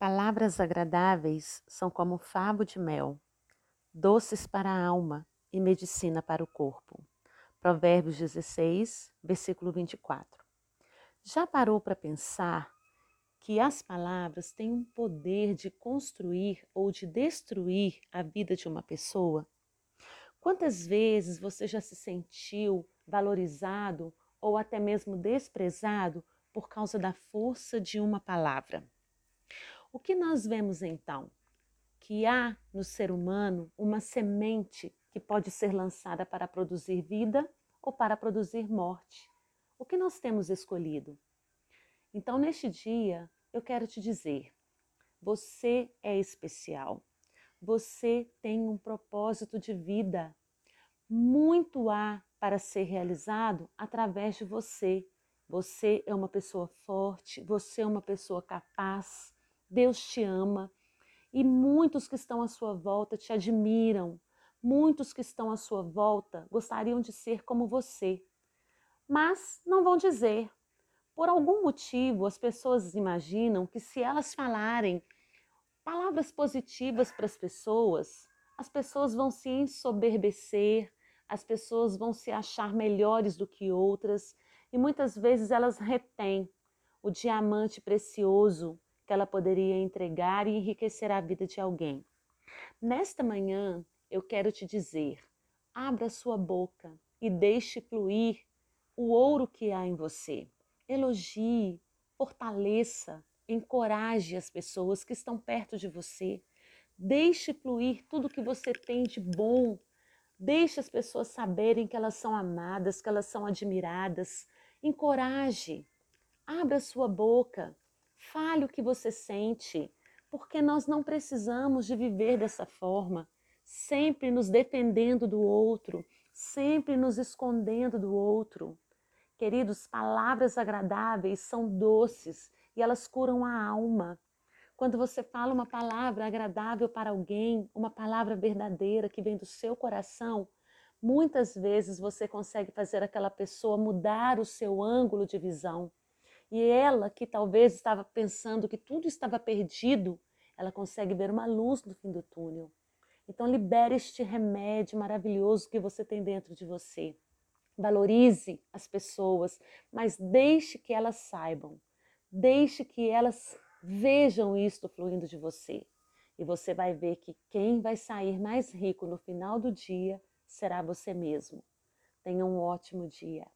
Palavras agradáveis são como favo de mel, doces para a alma e medicina para o corpo. Provérbios 16, versículo 24. Já parou para pensar que as palavras têm um poder de construir ou de destruir a vida de uma pessoa? Quantas vezes você já se sentiu valorizado ou até mesmo desprezado por causa da força de uma palavra? O que nós vemos então? Que há no ser humano uma semente que pode ser lançada para produzir vida ou para produzir morte. O que nós temos escolhido? Então, neste dia, eu quero te dizer: você é especial. Você tem um propósito de vida. Muito há para ser realizado através de você. Você é uma pessoa forte, você é uma pessoa capaz, Deus te ama e muitos que estão à sua volta te admiram. Muitos que estão à sua volta gostariam de ser como você, mas não vão dizer. Por algum motivo, as pessoas imaginam que se elas falarem palavras positivas para as pessoas, as pessoas vão se ensoberbecer, as pessoas vão se achar melhores do que outras e muitas vezes elas retêm o diamante precioso que ela poderia entregar e enriquecer a vida de alguém. Nesta manhã, eu quero te dizer: abra sua boca e deixe fluir o ouro que há em você. Elogie, fortaleça, encoraje as pessoas que estão perto de você. Deixe fluir tudo que você tem de bom. Deixe as pessoas saberem que elas são amadas, que elas são admiradas. Encoraje. Abra sua boca. Fale o que você sente, porque nós não precisamos de viver dessa forma, sempre nos defendendo do outro, sempre nos escondendo do outro. Queridos, palavras agradáveis são doces e elas curam a alma. Quando você fala uma palavra agradável para alguém, uma palavra verdadeira que vem do seu coração, muitas vezes você consegue fazer aquela pessoa mudar o seu ângulo de visão. E ela, que talvez estava pensando que tudo estava perdido, ela consegue ver uma luz no fim do túnel. Então, libere este remédio maravilhoso que você tem dentro de você. Valorize as pessoas, mas deixe que elas saibam. Deixe que elas vejam isto fluindo de você. E você vai ver que quem vai sair mais rico no final do dia será você mesmo. Tenha um ótimo dia.